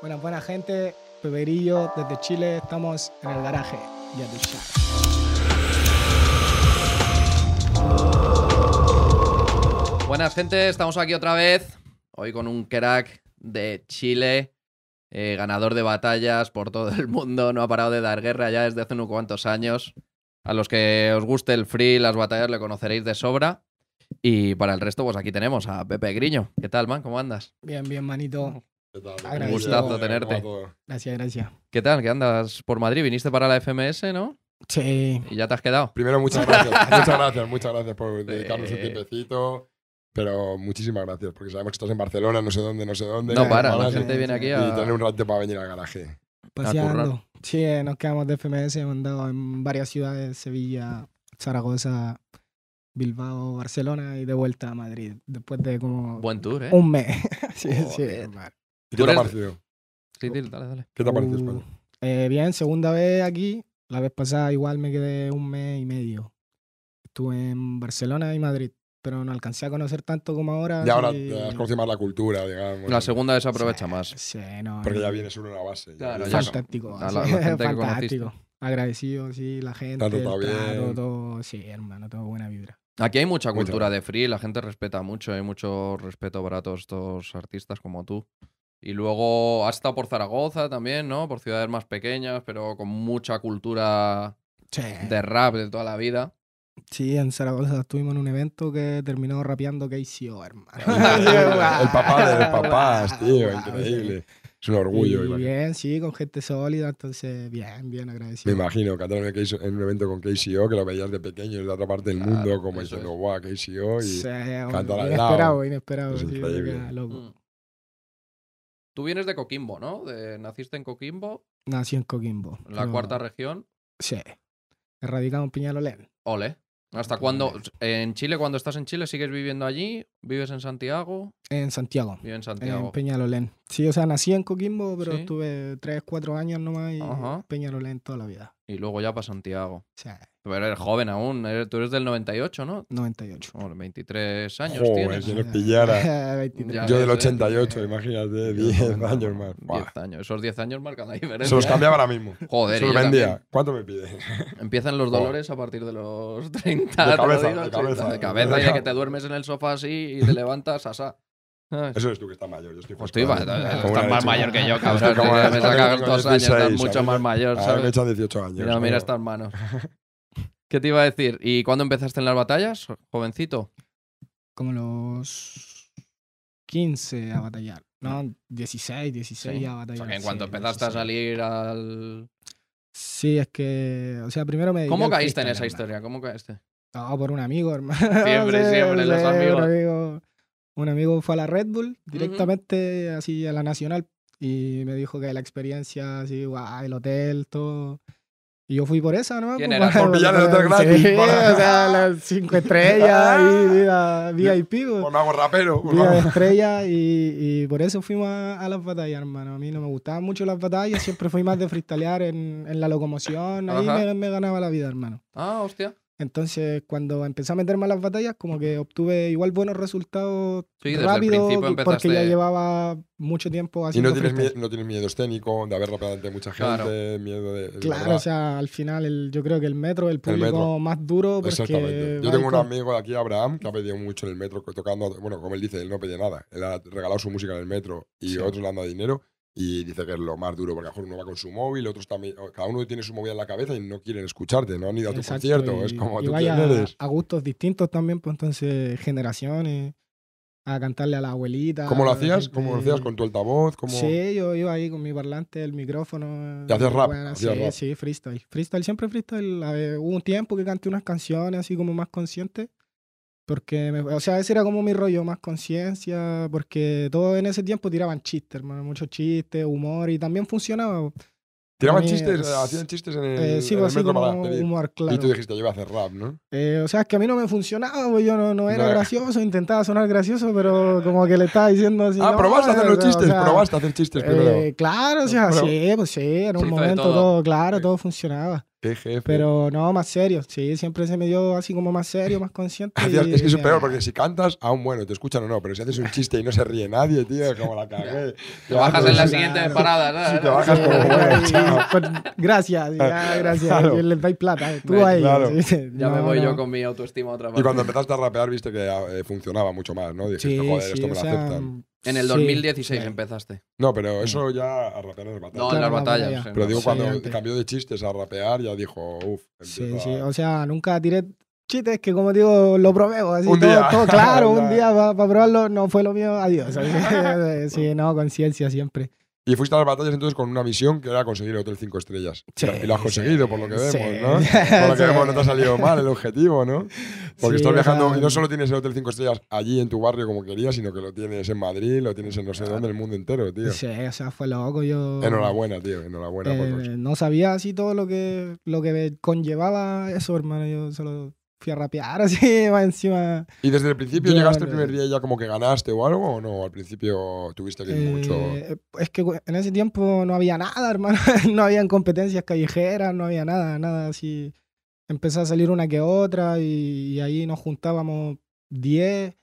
Buenas, buena gente. Peperillo desde Chile. Estamos en el garaje. Ya sabes. Buenas gente, estamos aquí otra vez. Hoy con un crack de Chile, eh, ganador de batallas por todo el mundo. No ha parado de dar guerra ya desde hace unos cuantos años. A los que os guste el free, las batallas, le conoceréis de sobra. Y para el resto, pues aquí tenemos a Pepe Griño. ¿Qué tal, man? ¿Cómo andas? Bien, bien, manito. ¿Qué tal? Agradecido. ¿Cómo Gustazo tenerte. Gracias, gracias. ¿Qué tal? ¿Qué andas por Madrid? ¿Viniste para la FMS, no? Sí. ¿Y ya te has quedado? Primero, muchas gracias. muchas gracias, muchas gracias por dedicarnos un tiempecito. Pero muchísimas gracias, porque sabemos que estás en Barcelona, no sé dónde, no sé dónde. No para, la gente viene aquí Y tener un rato para venir al garaje. Paseando. Sí, eh, nos quedamos de FMS. Hemos andado en varias ciudades: Sevilla, Zaragoza, Bilbao, Barcelona y de vuelta a Madrid. Después de como Buen tour, ¿eh? un mes. sí, sí. Hermano. ¿Y qué te ha parecido? Sí, dale, dale. ¿Qué te ha parecido Uh, España? eh, bien, segunda vez aquí. La vez pasada igual me quedé un mes y medio. Estuve en Barcelona y Madrid, pero no alcancé a conocer tanto como ahora. Y ahora te has conocido más la cultura, digamos. La segunda vez se aprovecha Sí, más. Sí, no. Porque ya vienes uno a la base. Claro, ya. Fantástico. La- la gente que fantástico. Agradecido, sí, la gente, el trato, bien. todo. Sí, hermano, todo buena vibra. Aquí hay mucha cultura de free, la gente respeta mucho, hay mucho respeto para todos estos artistas como tú. Y luego has estado por Zaragoza también, ¿no? Por ciudades más pequeñas, pero con mucha cultura Sí. de rap de toda la vida. Sí, en Zaragoza estuvimos en un evento que terminó rapeando KCO, hermano. El papá de los papás, tío, increíble. Es un orgullo. Y imagino. bien, sí, con gente sólida, entonces bien, bien Me agradecido. imagino, cantar en, KCO en un evento con KCO, que lo veías de pequeño desde otra parte del Claro, mundo, como diciendo, guau, KCO. Y Sí, al inesperado, lado. inesperado. Es loco. Mm. Tú vienes de Coquimbo, ¿no? De- naciste en Coquimbo, Nací en Coquimbo. en la pero- cuarta región. Sí. Erradicado en Peñalolén. Ole. ¿Hasta cuándo? En Chile, cuando estás en Chile, sigues viviendo allí? ¿Vives en Santiago? En Santiago. Vives en En Santiago. Peñalolén. Sí, o sea, nací en Coquimbo, pero Sí. estuve 3, 4 años nomás y Ajá. Peñalolén toda la vida. Y luego ya para Santiago. Sea, Pero eres joven aún, eres- tú eres del 98, ¿no? 98. Oh, 23 años Joder, tienes. si nos pillara. 23. Ya Yo ves, del ¿eh? 88, imagínate, 10 años más. Buah. 10 años. Esos 10 años marcan la diferencia. Se los cambiaba ahora mismo. Joder, Se los vendía. ¿Cuánto me pide? Empiezan los Joder. dolores a partir de los 30. De te lo cabeza, digo, de sí, cabeza. de cabeza y de que te duermes en el sofá así y te levantas asá. ¿Sabes? Eso eres tú que estás mayor. Yo estoy Pues tú ibas- frustrado. estás más mayor que yo, cabrón. como- Me sacas dos años, 16, estás mucho más mayor, mí me ¿sabes? echan 18 años. Mira, mira estas manos. ¿Qué te iba a decir? ¿Y cuándo empezaste en las batallas, jovencito? Como los 15 a batallar. No, 16, 16 Sí. a O batallar. sea, que en cuanto sí, empezaste a 16. salir al... Sí, es que, o sea, primero me ¿Cómo caíste en esa historia? ¿Cómo caíste? No, por un amigo, hermano. Siempre, siempre, los amigos. Un amigo, fue a la Red Bull directamente, así a la Nacional, y me dijo que la experiencia, así, guau, el hotel, todo. Y yo fui por esa, ¿no? ¿Quién Pues, era? Por pillar el hotel gratis, Sí, para- o sea, las cinco estrellas y vida VIP, pues. Me hago rapero. Vida hago- estrella y, y por eso fuimos a, a las batallas, hermano. A mí no me gustaban mucho las batallas, siempre fui más de freestylear en, en la locomoción, ahí me, me ganaba la vida, hermano. Ah, hostia. Entonces, cuando empecé a meterme a las batallas, como que obtuve igual buenos resultados Sí, el rápido, principio porque empezaste- ya llevaba mucho tiempo Y haciendo no tienes, freestyle. miedo, no tienes miedo escénico de haber rapeado ante mucha gente, Claro. miedo de. Claro, verdad. o sea, al final el, yo creo que el metro es el público metro. más duro porque Exactamente. Yo tengo un amigo de aquí, Abraham, que ha pedido mucho en el metro, tocando. Bueno, como él dice, él no pedía nada. Él ha regalado su música en el metro y Sí. otros le han dado dinero. Y dice que es lo más duro, porque a lo mejor uno va con su móvil, otros también. Cada uno tiene su movida en la cabeza y no quieren escucharte, no han ido a tu Exacto, concierto. y- es como y tú vaya eres. a gustos distintos también, pues entonces generaciones, a cantarle a la abuelita. ¿Cómo lo hacías? gente- ¿Cómo lo hacías con tu altavoz? ¿Cómo... Sí, yo iba ahí con mi parlante, el micrófono. ¿Y hacías rap? Bueno, ¿Hacías sí, rap? sí, freestyle. Freestyle, siempre freestyle. Ver, hubo un tiempo que canté unas canciones así como más conscientes. Porque, me- o sea, ese era como mi rollo, más conciencia. Porque todos en ese tiempo tiraban chistes, hermano. Muchos chistes, humor. Y también funcionaba. Tiraban mí chistes, es- hacían chistes en el, Eh, sí, en pues el así metro para como humor, claro. Y tú dijiste, yo voy a hacer rap, ¿no? Eh, o sea, es que a mí no me funcionaba, pues yo no, no era No. gracioso, intentaba sonar gracioso, pero como que le estaba diciendo así. ah, no, probaste a hacer los o chistes, sea, probaste a hacer chistes primero. eh, claro, o sea, Pero- sí, pues sí, en un momento todo. todo, claro, Sí. todo funcionaba. Qué jefe. Pero no, más serio. Sí, siempre se me dio así como más serio, más consciente. Y es que eso es peor, porque si cantas, aún bueno, te escuchan o no, pero si haces un chiste y no se ríe nadie, tío, como la cagué. Te bajas en la Claro. siguiente parada, ¿no? Sí, te bajas Sí, como, bueno, y- chao. pues, gracias, ya, gracias. Claro. y les dais plata. eh, Tú Ve, a ellos. claro. sí. Ya me voy no. yo con mi autoestima otra Y vez. cuando empezaste a rapear, viste que eh, funcionaba mucho más, ¿no? Dijiste, Sí, joder, sí, esto me lo sea, aceptan. En el sí, 2016 sí. empezaste. No, pero eso ya a rapear en las batallas. No, en las batallas. Pero digo, cuando antes. cambió de chistes a rapear, ya dijo, uff. Sí, sí. O sea, nunca tiré chistes que, como digo, lo probé. Así, Un todo, día. todo claro, un día para probarlo no fue lo mío. Adiós. sí, no, conciencia siempre. Y fuiste a las batallas entonces con una misión que era conseguir el Hotel 5 estrellas. Sí, y lo has conseguido, por lo que vemos, sí. ¿no? Por lo que vemos, no te ha salido mal el objetivo, ¿no? Porque estás viajando y no solo tienes el Hotel 5 estrellas allí en tu barrio como querías, sino que lo tienes en Madrid, lo tienes en no sé dónde, en el mundo entero, tío. Sí, o sea, fue loco. Yo. Enhorabuena, tío, enhorabuena. por Eh, los- no sabía así todo lo que, lo que conllevaba eso, hermano. Yo solo fui a rapear así, más encima. ¿Y desde el principio Yo- llegaste el primer día ya como que ganaste o algo o no? Al principio tuviste que ir mucho... Eh, es que en ese tiempo no había nada, hermano. no habían competencias callejeras, no había nada, nada así. Empezó a salir una que otra y, y ahí nos juntábamos 10,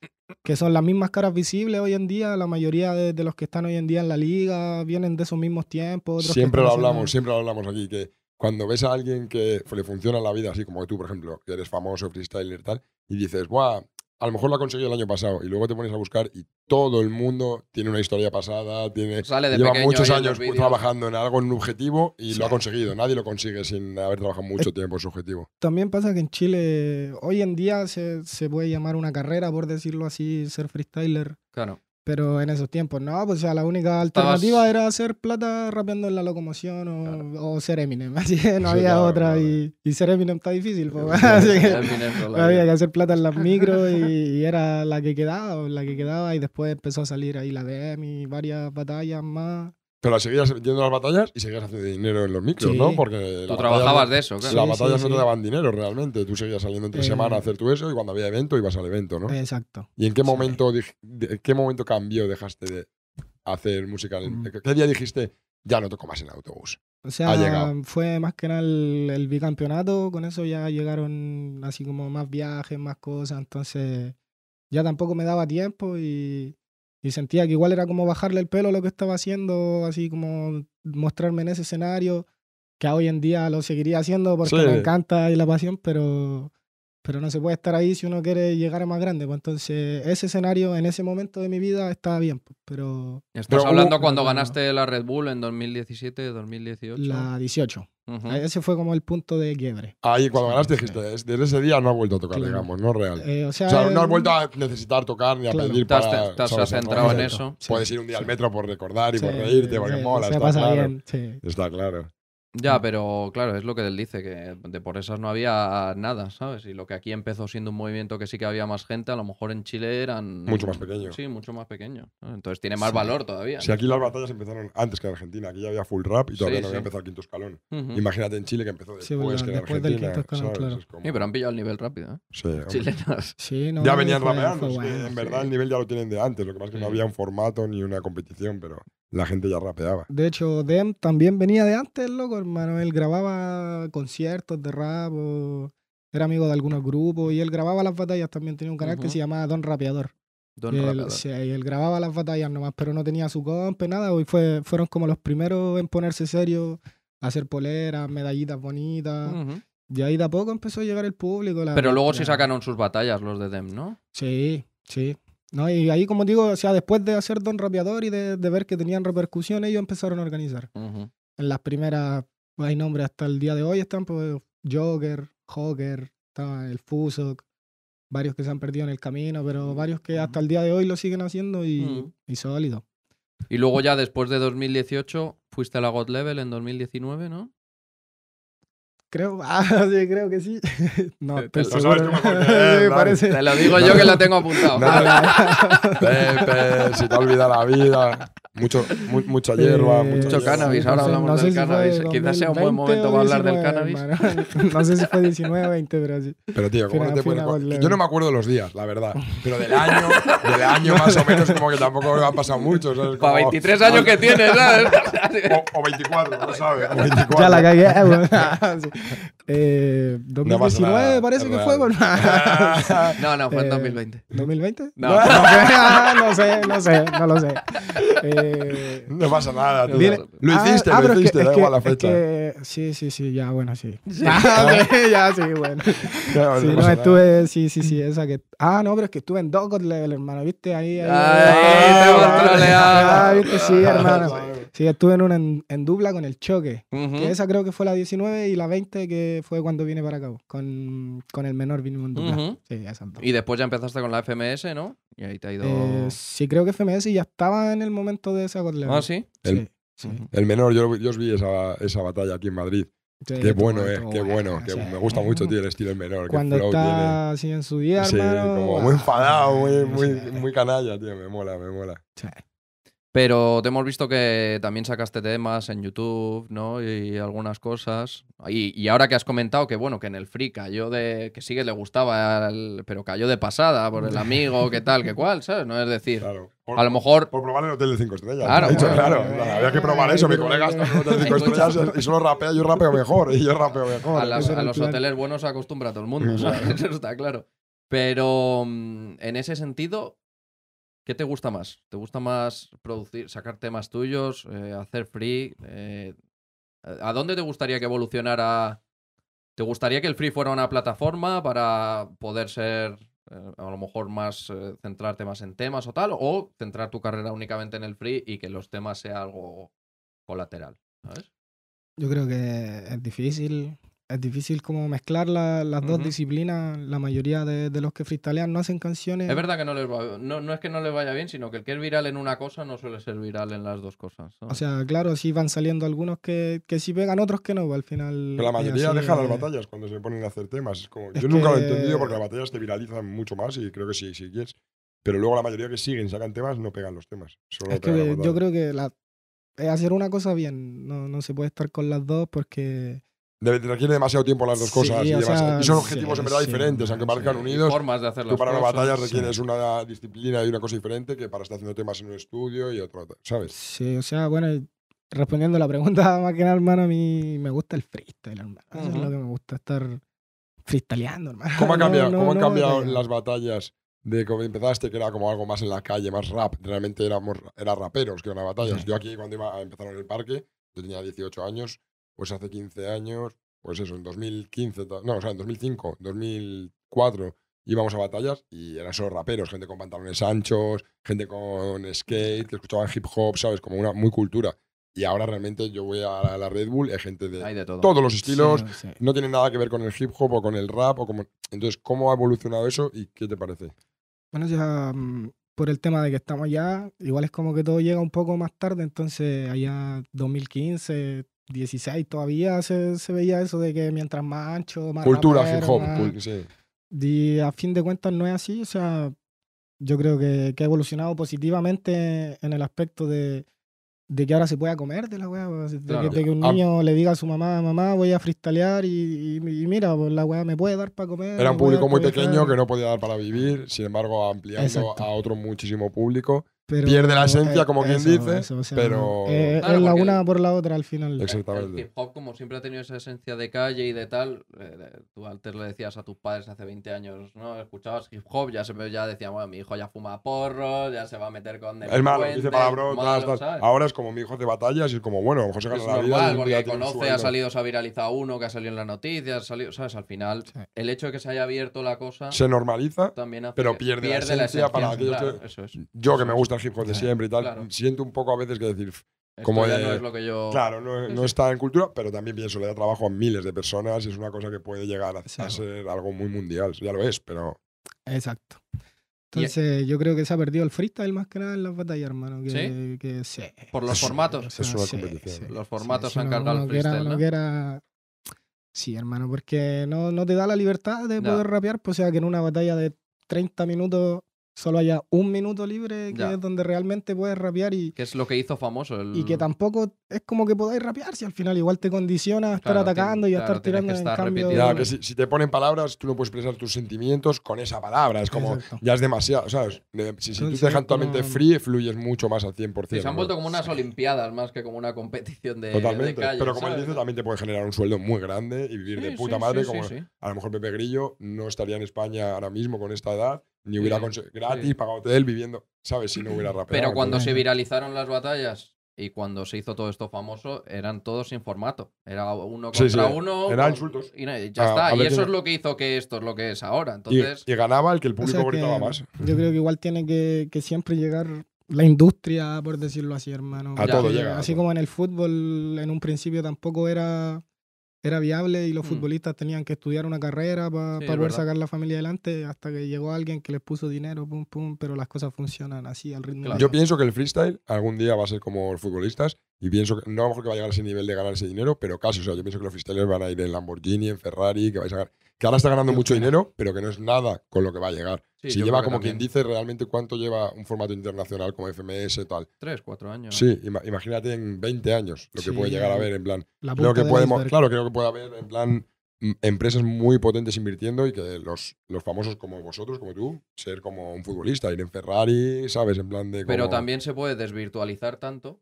que son las mismas caras visibles hoy en día. La mayoría de, de los que están hoy en día en la liga vienen de esos mismos tiempos. otros Siempre lo hablamos, siempre lo hablamos aquí, que cuando ves a alguien que le funciona la vida, así como tú, por ejemplo, que eres famoso, freestyler y tal, y dices, Buah, a lo mejor lo ha conseguido el año pasado, y luego te pones a buscar y todo el mundo tiene una historia pasada, tiene, Sale de lleva pequeño muchos años trabajando en algo, en un objetivo, y Sí. lo ha conseguido. Nadie lo consigue sin haber trabajado mucho tiempo en su objetivo. También pasa que en Chile hoy en día se, se puede llamar una carrera, por decirlo así, ser freestyler. Claro. Pero en esos tiempos no, pues o sea, la única Estabas- alternativa era hacer plata rapeando en la locomoción o, o ser Eminem. Así que no Sí, había claro, otra. claro. Y, y ser Eminem está difícil. pues, así que solo había que hacer plata en las micros y, y era la que quedaba, la que quedaba. Y después empezó a salir ahí la DM y varias batallas más. Pero seguías yendo a las batallas y seguías haciendo dinero en los micros, Sí. ¿no? Porque Tú trabajabas de eso, claro. Las Sí, batallas sí, no te daban dinero realmente. Tú seguías saliendo entre Eh, semana a hacer tú eso y cuando había evento ibas al evento, ¿no? Exacto. ¿Y en qué momento, de- qué momento cambió, dejaste de hacer música? Mm. ¿Qué día dijiste, ya no toco más en autobús? O sea, fue más que nada el, el bicampeonato, con eso ya llegaron así como más viajes, más cosas, entonces ya tampoco me daba tiempo y, y sentía que igual era como bajarle el pelo a lo que estaba haciendo, así como mostrarme en ese escenario, que hoy en día lo seguiría haciendo porque Sí. me encanta y la pasión, pero, pero no se puede estar ahí si uno quiere llegar a más grande, pues entonces ese escenario en ese momento de mi vida estaba bien, pues, pero Estás Pero hubo- hablando cuando No, no, no. ganaste la Red Bull en 2017, 2018. la 18, Ese fue como el punto de quiebre. Ahí cuando Sí, ganaste dijiste, "Es- desde ese día no has vuelto a tocar, Claro. digamos, no real. Eh, o sea, o sea, no has eh, vuelto a necesitar tocar ni a Claro. pedir Te has, para... te has ¿sabes? centrado en eso. sí, Puedes ir un día al metro por recordar y por Sí, reírte, porque sí, mola, está pasa claro. bien, sí. Está claro. Ya, pero claro, es lo que él dice, que de por esas no había nada, ¿sabes? Y lo que aquí empezó siendo un movimiento que sí que había más gente, a lo mejor en Chile eran... Mucho más pequeño. Sí, mucho más pequeño. ¿no? Entonces tiene más Sí. valor todavía. Si aquí las batallas empezaron antes que en Argentina, aquí ya había full rap y todavía Sí, no había sí. empezado el quinto escalón. Imagínate en Chile que empezó Sí, después verdad, que en después del Argentina. quinto escalón, claro. Es como- Sí, pero han pillado el nivel rápido, ¿eh? Sí, hombre. Chilenos. Sí, no, ya venían rapeando. bueno, en sí. verdad el nivel ya lo tienen de antes. Lo que pasa es que no había un formato ni una competición, pero la gente ya rapeaba. De hecho, Dem también venía de antes, loco, hermano. Él grababa conciertos de rap, o era amigo de algunos grupos y él grababa las batallas también. Tenía un canal que se llamaba Don Rapeador. Don Y él, Rapeador. sí, y él grababa las batallas nomás, pero no tenía su comp, nada. Y fue, fueron como los primeros en ponerse serio, hacer poleras, medallitas bonitas. Ujú. Y ahí de a poco empezó a llegar el público. la- Pero luego sí la- sacaron sus batallas los de Dem, ¿no? Sí, sí. No, y ahí, como digo, o sea, después de hacer Don Rapeador y de, de ver que tenían repercusión, ellos empezaron a organizar. En las primeras, hay nombres hasta el día de hoy, están pues, Joker, Joker, estaba el Fusok, varios que se han perdido en el camino, pero varios que hasta el día de hoy lo siguen haciendo y, Mm. y sólido. Y luego ya después de 2018 fuiste a la God Level en 2019, ¿no? Creo, ah, sí, creo que sí. no, Te- lo seguro. sabes tú mejor que Sí, él, dale. parece. Te lo digo yo que lo tengo apuntado. No, Pepe, si te olvida la vida. Mucho, mu- mucha hierba, Eh, mucho, cannabis, ahora no sé- hablamos no sé del si cannabis. Quizás sea un buen 2020 momento para hablar del 19, cannabis. No sé si fue 19 o 20, pero sí. Pero tío, ¿cómo Fina- no te fina Yo no me acuerdo los días, la verdad. Pero del año, del año más o menos, como que tampoco me han pasado mucho. ¿sabes? Para Como- 23 años que tienes, ¿sabes? O, o 24, no sabes. O 24. Ya la cagué. Weón. Sí. Eh, No pasa 2019 nada, parece que fue. No, no, fue en Eh, 2020. ¿2020? No. no sé, no sé, no lo sé. Eh, No pasa nada, tío. Viene- Lo Ah, hiciste, ah, lo pero es que- hiciste, es da que- igual la es fecha. que- sí, sí, sí, ya, bueno, sí. Ok, ya, sí, bueno. Claro, Sí, no no, pasa nada. estuve, sí, sí, sí, esa que. Ah, no, pero es que estuve en dos God Level, hermano, ¿viste? Ahí, ahí. Ay, te hemos Ah. Ah, ¿viste? Sí, hermano. Sí, estuve en una en, en dupla con el choque. Que esa creo que fue la 19 y la 20 que fue cuando vine para acá. Con, con el menor vinimos en dupla. Ujú. Sí, esas dos. Y después ya empezaste con la FMS, ¿no? Y ahí te ha ido. Eh, sí, creo que FMS ya estaba en el momento de esa Level. Ah, sí. El- Sí, sí. El menor, yo, yo os vi esa, esa batalla aquí en Madrid. Sí, Qué bueno, eh, qué bueno. que sí. me gusta mucho, tío, el estilo del menor. Cuando qué flow tiene. está así en su día, Sí, hermano. como guau, muy enfadado, muy, sí, muy, sí. muy canalla, tío. Me mola, me mola. Pero te hemos visto que también sacaste temas en YouTube, ¿no? Y algunas cosas. Y, y ahora que has comentado que, bueno, que en el Free cayó de. que sí que le gustaba, el- pero cayó de pasada por el amigo, qué tal, qué cual, ¿sabes? No es decir, Claro. Por, a lo mejor. por probar el hotel de 5 estrellas. Claro, He dicho, bueno, claro. había que probar eso. Mi bueno, colega está en bueno. hotel de 5 Escucha. estrellas y solo rapea. Yo rapeo mejor. Y yo rapeo mejor. A, las- a el los plan. hoteles buenos se acostumbra todo el mundo, ¿sabes? Eso está claro. Pero mm, en ese sentido, ¿qué te gusta más? ¿Te gusta más producir, sacar temas tuyos, eh, hacer free? Eh, ¿A dónde te gustaría que evolucionara? ¿Te gustaría que el free fuera una plataforma para poder ser, eh, a lo mejor, más centrarte más en temas o tal? ¿O centrar tu carrera únicamente en el free y que los temas sea algo colateral? Yo creo que es difícil. Es difícil como mezclar la- las dos Ujú. disciplinas. La mayoría de, de los que freestylean no hacen canciones. Es verdad que no les va no, no es que no les vaya bien, sino que el que es viral en una cosa no suele ser viral en las dos cosas. O ¿sabes? sea, claro, sí van saliendo algunos que, que sí pegan, otros que no. Al final. Pero la mayoría así, deja las eh, batallas cuando se ponen a hacer temas. Es como, Es yo nunca lo he entendido porque las batallas te viralizan mucho más y creo que sí, sí quieres. Pero luego la mayoría que siguen, sacan temas, no pegan los temas. Solo Es que yo creo que la, es hacer una cosa bien. No, no se puede estar con las dos porque. Requiere demasiado tiempo las dos Sí, cosas. y, o demasiado- sea, y son sí, objetivos en verdad sí, diferentes, aunque sí. parezcan Y unidos. formas de hacer Tú las para una cosas. batalla sí. requieres una disciplina y una cosa diferente que para estar haciendo temas en un estudio y otro, ¿sabes? Sí, o sea, bueno, y respondiendo a la pregunta más que nada, hermano, a mí me gusta el freestyle, hermano. Eso es Ujú. lo que me gusta, estar freestyleando, hermano. ¿Cómo, ha No, cambiado, no, cómo han no cambiado batalla. las batallas de cómo empezaste, que era como algo más en la calle, más rap? Realmente éramos era raperos que eran batallas. Sí. Yo aquí cuando iba a empezar en el parque, yo tenía 18 años, pues hace 15 años, pues eso, en 2015, to- no, o sea, en 2005, 2004 íbamos a batallas y eran solo raperos, gente con pantalones anchos, gente con skate, que escuchaban hip hop, ¿sabes? Como una muy cultura. Y ahora realmente yo voy a la, Red Bull, hay gente de Hay de todo. todos los estilos, Sí, sí. no tiene nada que ver con el hip hop o con el rap o como entonces cómo ha evolucionado eso y qué te parece Bueno, ya mm, por el tema de que estamos allá, igual es como que todo llega un poco más tarde, entonces allá 2015, 16 todavía se, se veía eso de que mientras más ancho, más cultura rapero, hip hop más- cul- sí Y a fin de cuentas no es así, o sea, yo creo que, que ha evolucionado positivamente en el aspecto de, de que ahora se pueda comer de la weá, pues, de, Claro. que, de que un niño le diga a su mamá, mamá, voy a freestylear y, y- y mira, pues la weá me puede dar para comer. era un público muy pequeño que no podía dar para vivir sin embargo ampliando Exacto. a otro muchísimo público pero, pierde la esencia, como quien eso, dice, eso, o sea, pero- eh, Claro, es la una por la otra al final. El exactamente hip hop, como siempre ha tenido esa esencia de calle y de tal, eh, tú antes le decías a tus padres hace 20 años, ¿no? Escuchabas hip hop, ya se ya decían, bueno, mi hijo ya fuma porros, ya se va a meter con es malo dice. ¿sabes? ahora es como mi hijo hace batallas y es como bueno se gana la vida porque conoce, ha salido, se ha viralizado uno, que ha salido en las noticias, ha salido, ¿sabes? Al final, Sí. el hecho de que se haya abierto la cosa se normaliza también hace pero que pierde la esencia para aquellos claro, que- eso es. yo que me es. Gusta el hip hop de siempre y tal claro. siento un poco a veces que decir Esto como ya de- no es lo que yo... Claro, no, no está en cultura, pero también pienso, le da trabajo a miles de personas y es una cosa que puede llegar a, ser algo muy mundial. Ya lo es, pero Exacto. Y- Entonces yo creo que se ha perdido el freestyle más que nada en las batallas, hermano. Que, ¿Sí? que sí. Por los Eso- formatos. O sea, es una sí, competición. sí, Los formatos sí, han cargado el freestyle, uno ¿no? quiera- Sí, hermano, porque no, no te da la libertad de No. poder rapear, pues o sea que en una batalla de 30 minutos solo haya un minuto libre que Ya. es donde realmente puedes rapear y, Que es lo que hizo famoso. El... y que tampoco es como que podáis rapear si al final igual te condiciona a estar Claro, atacando y a claro, estar tienes que tirando en estar cambio. Ya, que si, si te ponen palabras, tú no puedes expresar tus sentimientos con esa palabra. Es como, Exacto. ya es demasiado, ¿sabes? De- Si, si tú te dejan totalmente como- free, fluyes mucho más al 100%. Sí, se han ¿no? vuelto como unas olimpiadas más que como una competición de, Totalmente. de calle, Pero como él dice, también te puede generar un sueldo muy grande y vivir de Sí, puta sí, madre. sí, como sí, sí. a lo mejor Pepe Grillo no estaría en España ahora mismo con esta edad, ni hubiera Sí, conseguido gratis, sí. pagado hotel, viviendo, ¿sabes? Si no hubiera rapeado. Pero cuando se viralizaron las batallas y cuando se hizo todo esto famoso, eran todos sin formato. Era uno Sí, contra sí, uno. era con- insultos. Y ya está. a Y eso quién- es lo que hizo que esto es lo que es ahora. y, Entonces, y ganaba el que el O público sea, que gritaba más. Yo creo que igual tiene que, que siempre llegar la industria, por decirlo así, hermano. A todo llega. Así todo. como en el fútbol, en un principio tampoco era, era viable y los Mm. futbolistas tenían que estudiar una carrera para Sí, poder verdad. sacar la familia adelante hasta que llegó alguien que les puso dinero, pum, pum, pero las cosas funcionan así al ritmo. Claro. Yo pienso que el freestyle algún día va a ser como los futbolistas y pienso que no a lo mejor que va a llegar a ese nivel de ganar ese dinero, pero casi. O sea, yo pienso que los freestylers van a ir en Lamborghini, en Ferrari, que vais a ganar. Que ahora está ganando mucho dinero, pero que no es nada con lo que va a llegar. sí, si lleva como quien dice realmente cuánto lleva un formato internacional como FMS tal. Tres, cuatro años. Sí, ima- imagínate en 20 años lo que Sí, puede llegar a ver en plan. la Creo que podemos, claro, creo que puede haber en plan empresas muy potentes invirtiendo y que los, los famosos como vosotros, como tú, ser como un futbolista, ir en Ferrari, ¿sabes? En plan de Pero también se puede desvirtualizar tanto,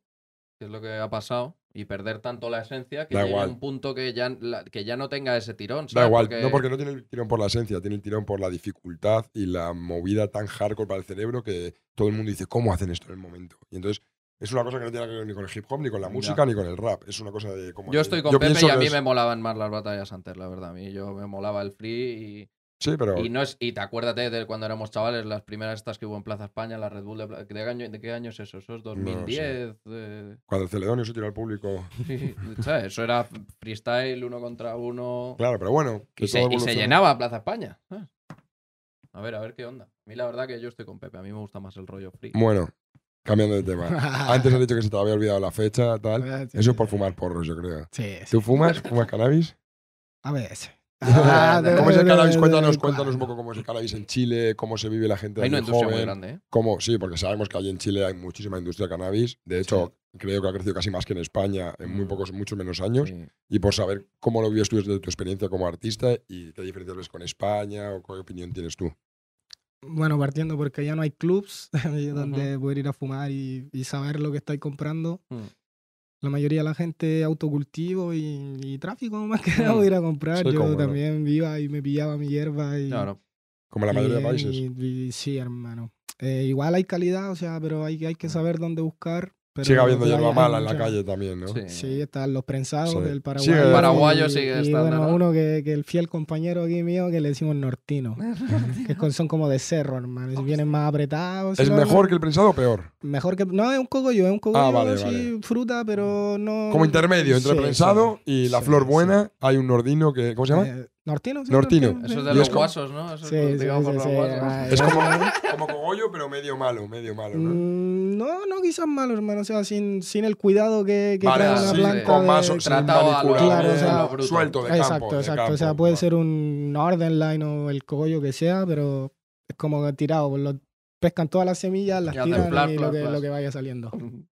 que es lo que ha pasado, y perder tanto la esencia que Da llegue a igual. un punto que ya, la- que ya no tenga ese tirón. Da igual, no porque no tiene el tirón por la esencia, tiene el tirón por la dificultad y la movida tan hardcore para el cerebro que todo el mundo dice, ¿cómo hacen esto en el momento? Y entonces es una cosa que no tiene que ver ni con el hip hop, ni con la Ya. música, ni con el rap. Es una cosa de cómo. Yo estoy con yo Pepe y a mí es- me molaban más las batallas antes, la verdad. A mí yo me molaba el free Sí, pero. y, no es y te acuérdate de cuando éramos chavales, las primeras estas que hubo en Plaza España, la Red Bull de, ¿de, qué año, ¿de qué año es eso? Eso es 2010. eh, Cuando el Celedonio se tira al público. sí, ¿sabes? Eso era freestyle, uno contra uno. Claro, pero bueno. Y se, y llenaba Plaza España. ¿sabes? A ver, a ver qué onda. A mí la verdad que yo estoy con Pepe. A mí me gusta más el rollo free. Bueno, cambiando de tema. Antes has dicho que se te había olvidado la fecha, tal. Ah, sí, Eso es por fumar porros, yo creo. Sí, sí. ¿Tú fumas? ¿Fumas cannabis? A veces. Ah, de- ¿Cómo es el cannabis? Cuéntanos, cuéntanos un poco cómo es el cannabis en Chile, cómo se vive la gente Hay una industria muy grande, ¿eh? cómo- sí, porque sabemos que allí en Chile hay muchísima industria de cannabis. De hecho, creo que ha crecido casi más que en España en muy Mm. pocos, muchos menos años. Sí. Y por saber cómo lo vives tú desde tu experiencia como artista y qué diferencias ves con España o qué opinión tienes tú. Bueno, partiendo porque ya no hay clubs donde poder ir a fumar y, y saber lo que estáis comprando. Mm. La mayoría de la gente autocultivo y, y tráfico más que Mm. nada ir a comprar. Yo también iba y me pillaba mi hierba y, Claro. Como la y mayoría de países. y sí, hermano. Eh, igual hay calidad, o sea, pero hay, hay que saber dónde buscar. Pero Sigue habiendo hierba mala en la calle también, ¿no? Sí. Sí, están los prensados, Sí. el paraguayo. Sigue- El paraguayo y- sigue y, estando, bueno, ¿no? uno que, que el fiel compañero aquí mío que le decimos nortino, que son como de cerro, hermano. y vienen más apretados. ¿Es mejor que el prensado o peor? Mejor que. No, es un cogollo, es un cogollo vale, así, vale. fruta, pero no. Como intermedio entre Sí, prensado sí. y la Sí, flor sí. buena, hay un nordino que. ¿Cómo se llama? Eh, ¿Nortino? Sí, Nortino. Eso es de los como- guasos, ¿no? Eso Sí, es sí, por los guasos. Es como, como cogollo, pero medio malo, medio malo, ¿no? Mm, No, no quizás malo, hermano. O sea, sin, sin el cuidado que, que Vale, trae una planta. con de- más sin Tratado manipular, Claro, o sea, lo suelto de campo. Exacto, de exacto. o sea, puede vale. ser un Northern Line o el cogollo que sea, pero es como tirado. pues, lo- pescan todas las semillas, las Y tiran y lo, que, lo que vaya saliendo.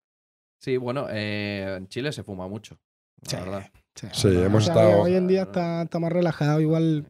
Sí, bueno, eh, en Chile se fuma mucho. La Sí, verdad. Sí, hemos sea, estado- Hoy en día está, está más relajado. Igual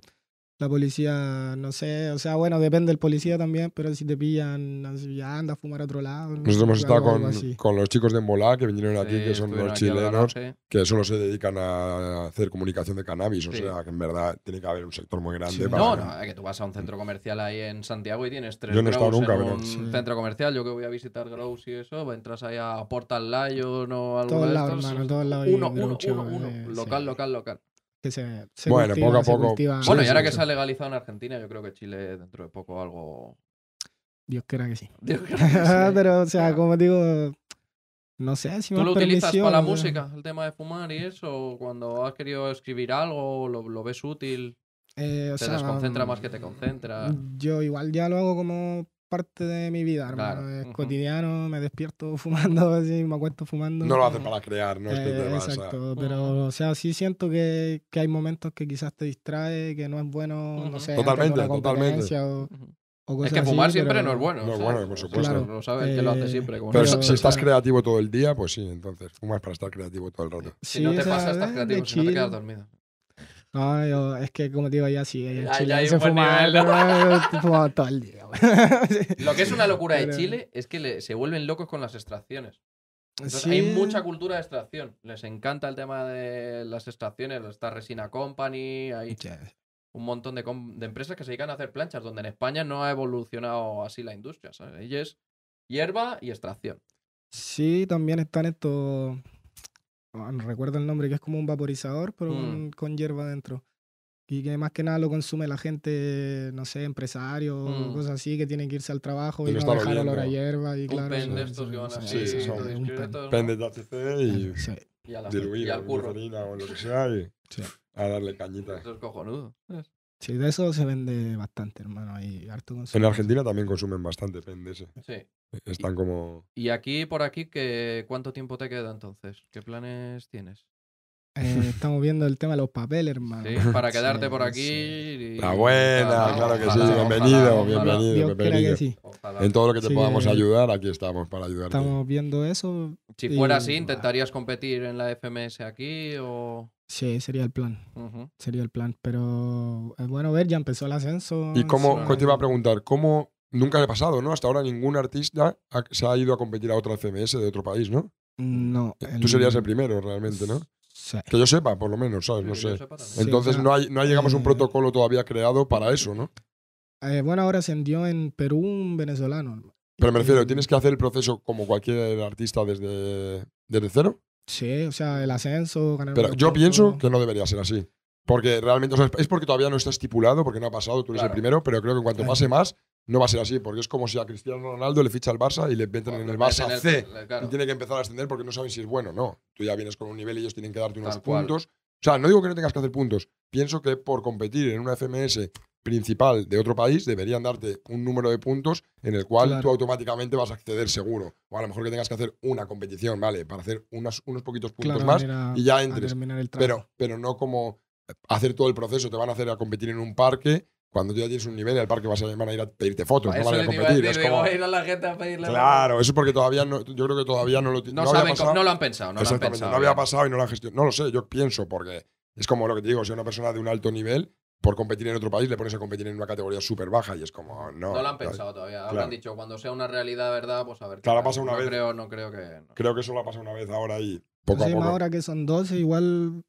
la policía, no sé, o sea, bueno, depende del policía también, pero si te pillan, ya anda a fumar a otro lado. no Nosotros hemos estado con, con los chicos de Embolá que vinieron aquí, Sí, que son los aquí chilenos, que solo se dedican a hacer comunicación de cannabis. O sea, que en verdad tiene que haber un sector muy grande. Sí. para No, no, que tú vas a un centro comercial ahí en Santiago y tienes tres Yo no he estado grows nunca, en pero- un Sí. centro comercial. Yo que voy a visitar grows y eso, entras ahí a Portal Lion o algo Todos de lados, estos. hermano, todos lados. Uno, uno, uno, uno. Local, sí. local, local. Que se, se Bueno, cultiva, poco a poco. cultiva. Sí, bueno, y ahora sí. que se ha legalizado en Argentina, yo creo que Chile dentro de poco algo. Dios quiera que sí. Dios, que sí. pero, o sea, como digo, no sé si ¿Tú lo utilizas para la música, el tema de fumar y eso? o Cuando has querido escribir algo, lo, lo ves útil, eh, o te sea, desconcentra más que te concentra. Yo igual ya lo hago como parte de mi vida, hermano. Claro, Es ujú. cotidiano, me despierto fumando, así, me acuesto fumando. No lo haces para crear, no es que te Eh, vas a- pero o sea, sí siento que, que hay momentos que quizás te distrae, que no es bueno, Ujú. no sé, Totalmente, una totalmente. competencia o- Ujú. o Es cosas que fumar así, siempre pero- no es bueno. No es ¿sabes? bueno, por supuesto. Claro, lo sabe el que lo hace Eh, siempre. como Pero, no si- lo si estás creativo todo el día, pues sí, entonces fumas para estar creativo todo el rato. Si Sí, no te o pasa, estás creativo, si no te quedas dormido. No, yo, es que como te digo, ya sí, en Chile ya se todo el día. Lo que es una locura de Chile es que le- se vuelven locos con las extracciones. Entonces, Sí. Hay mucha cultura de extracción. Les encanta el tema de las extracciones. Está Resina Company, hay un montón de, empresas que se dedican a hacer planchas, donde en España no ha evolucionado así la industria. ¿sabes? Ahí es hierba y extracción. Sí, también están estos. Ah, No recuerdo el nombre, que es como un vaporizador, pero Mm. con, con hierba dentro. Y que más que nada lo consume la gente, no sé, empresarios Mm. o cosas así, que tienen que irse al trabajo Y y, no están dejar olor a hierba. Y Un claro, pen de estos que van así, sí, sí, es un pen. Pende de THC y Sí. y a la- y diluido al con curro. glicerina o lo que sea y Sí. a darle cañita. Eso es cojonudo. Sí, de eso se vende bastante, hermano. Hay harto consumo. En Argentina también consumen bastante pende ese. Sí. Están como... Y aquí, por aquí, ¿qué, ¿cuánto tiempo te queda entonces? ¿Qué planes tienes? Eh, estamos viendo el tema de los papeles, hermano. Sí, para quedarte Sí, por aquí. sí. y- La buena, claro que sí. bienvenido, bienvenido, Dios que sí. Ojalá. En todo lo que te podamos que- ayudar, aquí estamos para ayudarte. Estamos viendo eso. Si fuera así, ¿intentarías competir en la FMS aquí o...? Sí, sería el plan. Sería el plan. Pero es bueno ver, ya empezó el ascenso. ¿Y cómo, te iba a preguntar, cómo nunca le ha pasado, ¿no? Hasta ahora ningún artista ha- se ha ido a competir a otra FMS de otro país, ¿no? No. Tú serías el primero realmente, ¿no? Sí. Que yo sepa, por lo menos, ¿sabes? No sé. Sí, Entonces o sea, no hay, no hay digamos, un eh, protocolo todavía creado para eso, ¿no? Eh, bueno, ahora ascendió en Perú un venezolano. Pero me refiero, Eh, ¿tienes que hacer el proceso como cualquier artista desde, desde cero? Sí, o sea, el ascenso, ganar Pero yo pienso que no debería ser así. Porque realmente, o sea, es porque todavía no está estipulado, porque no ha pasado, tú eres Claro. el primero, pero creo que en cuanto pase más, no va a ser así, porque es como si a Cristiano Ronaldo le ficha al Barça y le meten en Pues el le Barça el- C. el- claro. Y tiene que empezar a ascender porque no saben si es bueno o no. Tú ya vienes con un nivel y ellos tienen que darte unos Tal cual. puntos. O sea, no digo que no tengas que hacer puntos. Pienso que por competir en una FMS principal de otro país deberían darte un número de puntos en el cual Claro. tú automáticamente vas a acceder seguro. O a lo mejor que tengas que hacer una competición, ¿vale? Para hacer unas- unos poquitos puntos Claro, más a- y ya entres. el. Pero, pero no como hacer todo el proceso. Te van a hacer a competir en un parque. Cuando tú ya tienes un nivel, al parque vas a, van a ir a pedirte fotos, no van a ir a competir. Es como- ir a la gente a pedirle Claro, eso es porque todavía no. Yo creo que todavía no lo No, no saben, no lo han pensado, no lo han pensado. no había pasado y no lo han gestionado. No lo sé, yo pienso, porque es como lo que te digo, si una persona de un alto nivel, por competir en otro país, le pones a competir en una categoría súper baja y es como, no. No lo han ¿sabes? pensado todavía. Claro. Habrán dicho, cuando sea una realidad, ¿verdad? Pues a ver. Claro, pasa una no vez. Creo, no creo que. no. Creo que eso lo ha pasado una vez ahora y poco Sí, a poco. ahora que son 12, igual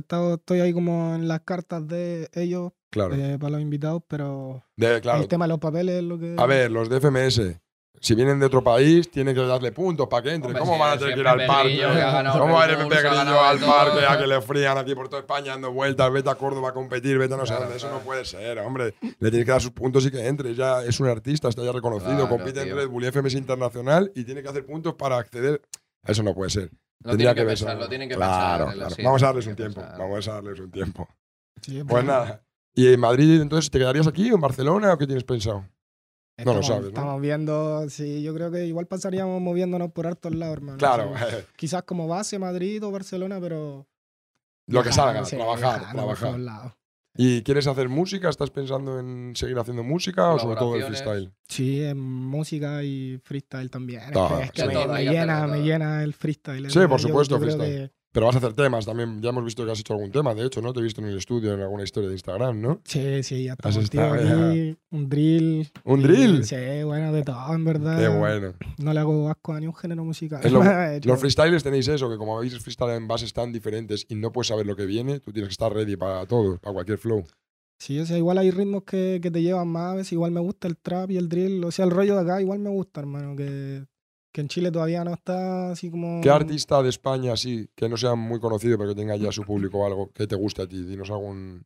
estado, estoy ahí como en las cartas de ellos Claro. eh, para los invitados, pero De- claro. el tema de los papeles es lo que... A ver, los de FMS, si vienen de otro país, tienen que darle puntos para que entren. Hombre, ¿Cómo sí, van a tener que ir al parque? ¿Cómo va a ir Pepe Grillo al parque a que le frían aquí por toda España dando vueltas? Vete a Córdoba a competir, vete a no sé dónde. Eso claro. no puede ser, hombre. Le tienes que dar sus puntos y que entre. Ya es un artista, está ya reconocido, Claro, compite en. Red Bull y FMS Internacional y tiene que hacer puntos para acceder. Eso no puede ser. Lo Tendría tienen que, pensar, lo tienen que claro, pensar. claro. sí, Vamos a darles un tiempo. pensar. Vamos a darles un tiempo. Sí, Pues nada. ¿Y en Madrid entonces te quedarías aquí o en Barcelona o qué tienes pensado? No lo Estamos- sabes, ¿no? Estamos viendo, sí, yo creo que igual pasaríamos moviéndonos por hartos lados, hermano. Claro, O sea, quizás como base Madrid o Barcelona, pero... lo que salga, sí, trabajar, trabajar. ¿Y quieres hacer música? ¿Estás pensando en seguir haciendo música o sobre todo el freestyle? Sí, en música y freestyle también. Que- es que, me, llena, me llena el freestyle. Sí, por yo- supuesto, yo creo freestyle. Pero vas a hacer temas también. Ya hemos visto que has hecho algún tema, de hecho, ¿no? Te he visto en el estudio en alguna historia de Instagram, ¿no? Sí, sí, ya Has estamos tío, estado, aquí, un drill. ¿Un drill? Sí, bueno, de todo, en verdad. Qué bueno. No le hago asco a ni un género musical. Lo- Los freestylers tenéis eso, que como veis freestyle en bases tan diferentes y no puedes saber lo que viene, tú tienes que estar ready para todo, para cualquier flow. Sí, o sea, igual hay ritmos que, que te llevan más, a veces igual me gusta el trap y el drill, o sea, el rollo de acá igual me gusta, hermano, que, que en Chile todavía no está así como... ¿Qué artista de España así, que no sea muy conocido, pero que tenga ya su público o algo, que te guste a ti? Dinos algún,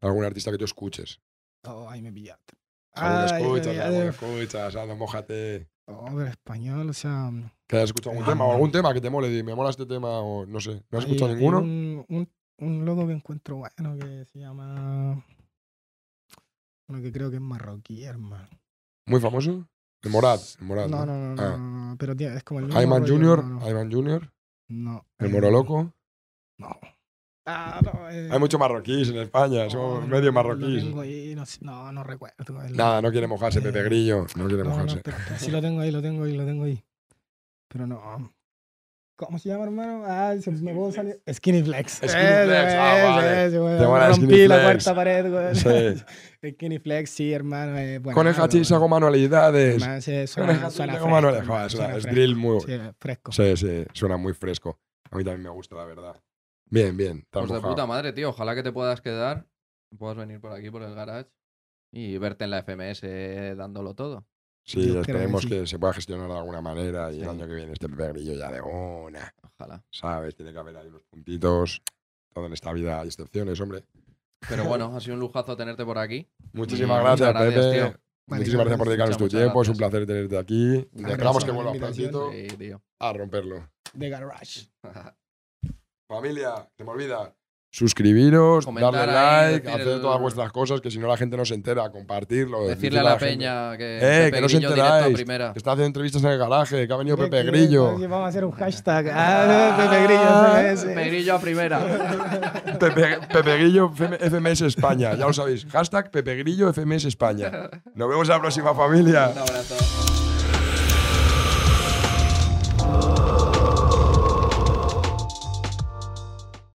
algún artista que tú escuches. Oh, ay, me pillaste. Algún Ay, me escuchas, escuchas, anda, mójate. Oh, pero español, o sea... Que hayas escuchado algún Ah. tema o algún tema que te mole, di, me mola este tema o no sé. ¿No has hay- escuchado hay ninguno? Un, un, un loco que encuentro bueno que se llama... Uno que creo que es marroquí, hermano. ¿Muy famoso? El Morad. El Morad No, ¿no? no, no, no, Ah. no, no, pero tiene- es como el mismo Ayman Junior. hermano. Ayman Junior. No. El eh, Moro Loco. No. Ah, no, eh, Hay muchos marroquíes en España, somos no, medio marroquíes. ahí, no, no, no recuerdo. el- Nada, no quiere mojarse, Pepe Grillo. No quiere No, no, mojarse. pero sí lo tengo ahí, lo tengo ahí, lo tengo ahí. Pero no. ¿Cómo se llama, hermano? Ah, se me puedo salir. Skinny Flex. Skinny Flex, ah, vale. Rompí Skinny la Flex. cuarta pared, güey. Sí. Skinny Flex, sí, hermano. Eh, Con el buenazo, hachís güey. hago manualidades. Hermano, sí, Con el suena, hachís suena hago fresco, manualidades. suena- suena es fresco. drill muy. Sí, fresco. Sí, sí, suena muy fresco. A mí también me gusta, la verdad. Bien, bien. Pues de puta madre, tío. Ojalá que te puedas quedar, puedas venir por aquí, por el garage y verte en la FMS dándolo todo. Sí, Yo creo que esperemos sí. que, se pueda gestionar de alguna manera y Sí. el año que viene este Pepe Grillo ya de una. Ojalá. ¿Sabes? Tiene que haber ahí unos puntitos. Todo en esta vida hay excepciones, hombre. Pero bueno, ha sido un lujazo tenerte por aquí. Muchísimas gracias, gracias, Pepe. tío. Muchísimas gracias por dedicarnos tu tiempo. Es un placer tenerte aquí. Esperamos que vuelva prontito Sí, a romperlo. De Garage. Familia, se me olvida. Suscribiros, Comentar darle ahí, like, hacer el- todas vuestras cosas, que si no la gente no se entera, compartirlo. Decirle a la, peña que, Eh, que no se enteráis. primera. Que está haciendo entrevistas en el garaje, que ha venido Pepe Grillo. que Vamos a hacer un hashtag. Ah, Pepe Grillo. ese, ese. Pepe Grillo a primera. Pepe, Pepe Grillo FM FMS España, ya lo sabéis. Hashtag Pepe Grillo FMS España. Nos vemos en la próxima familia. Un abrazo.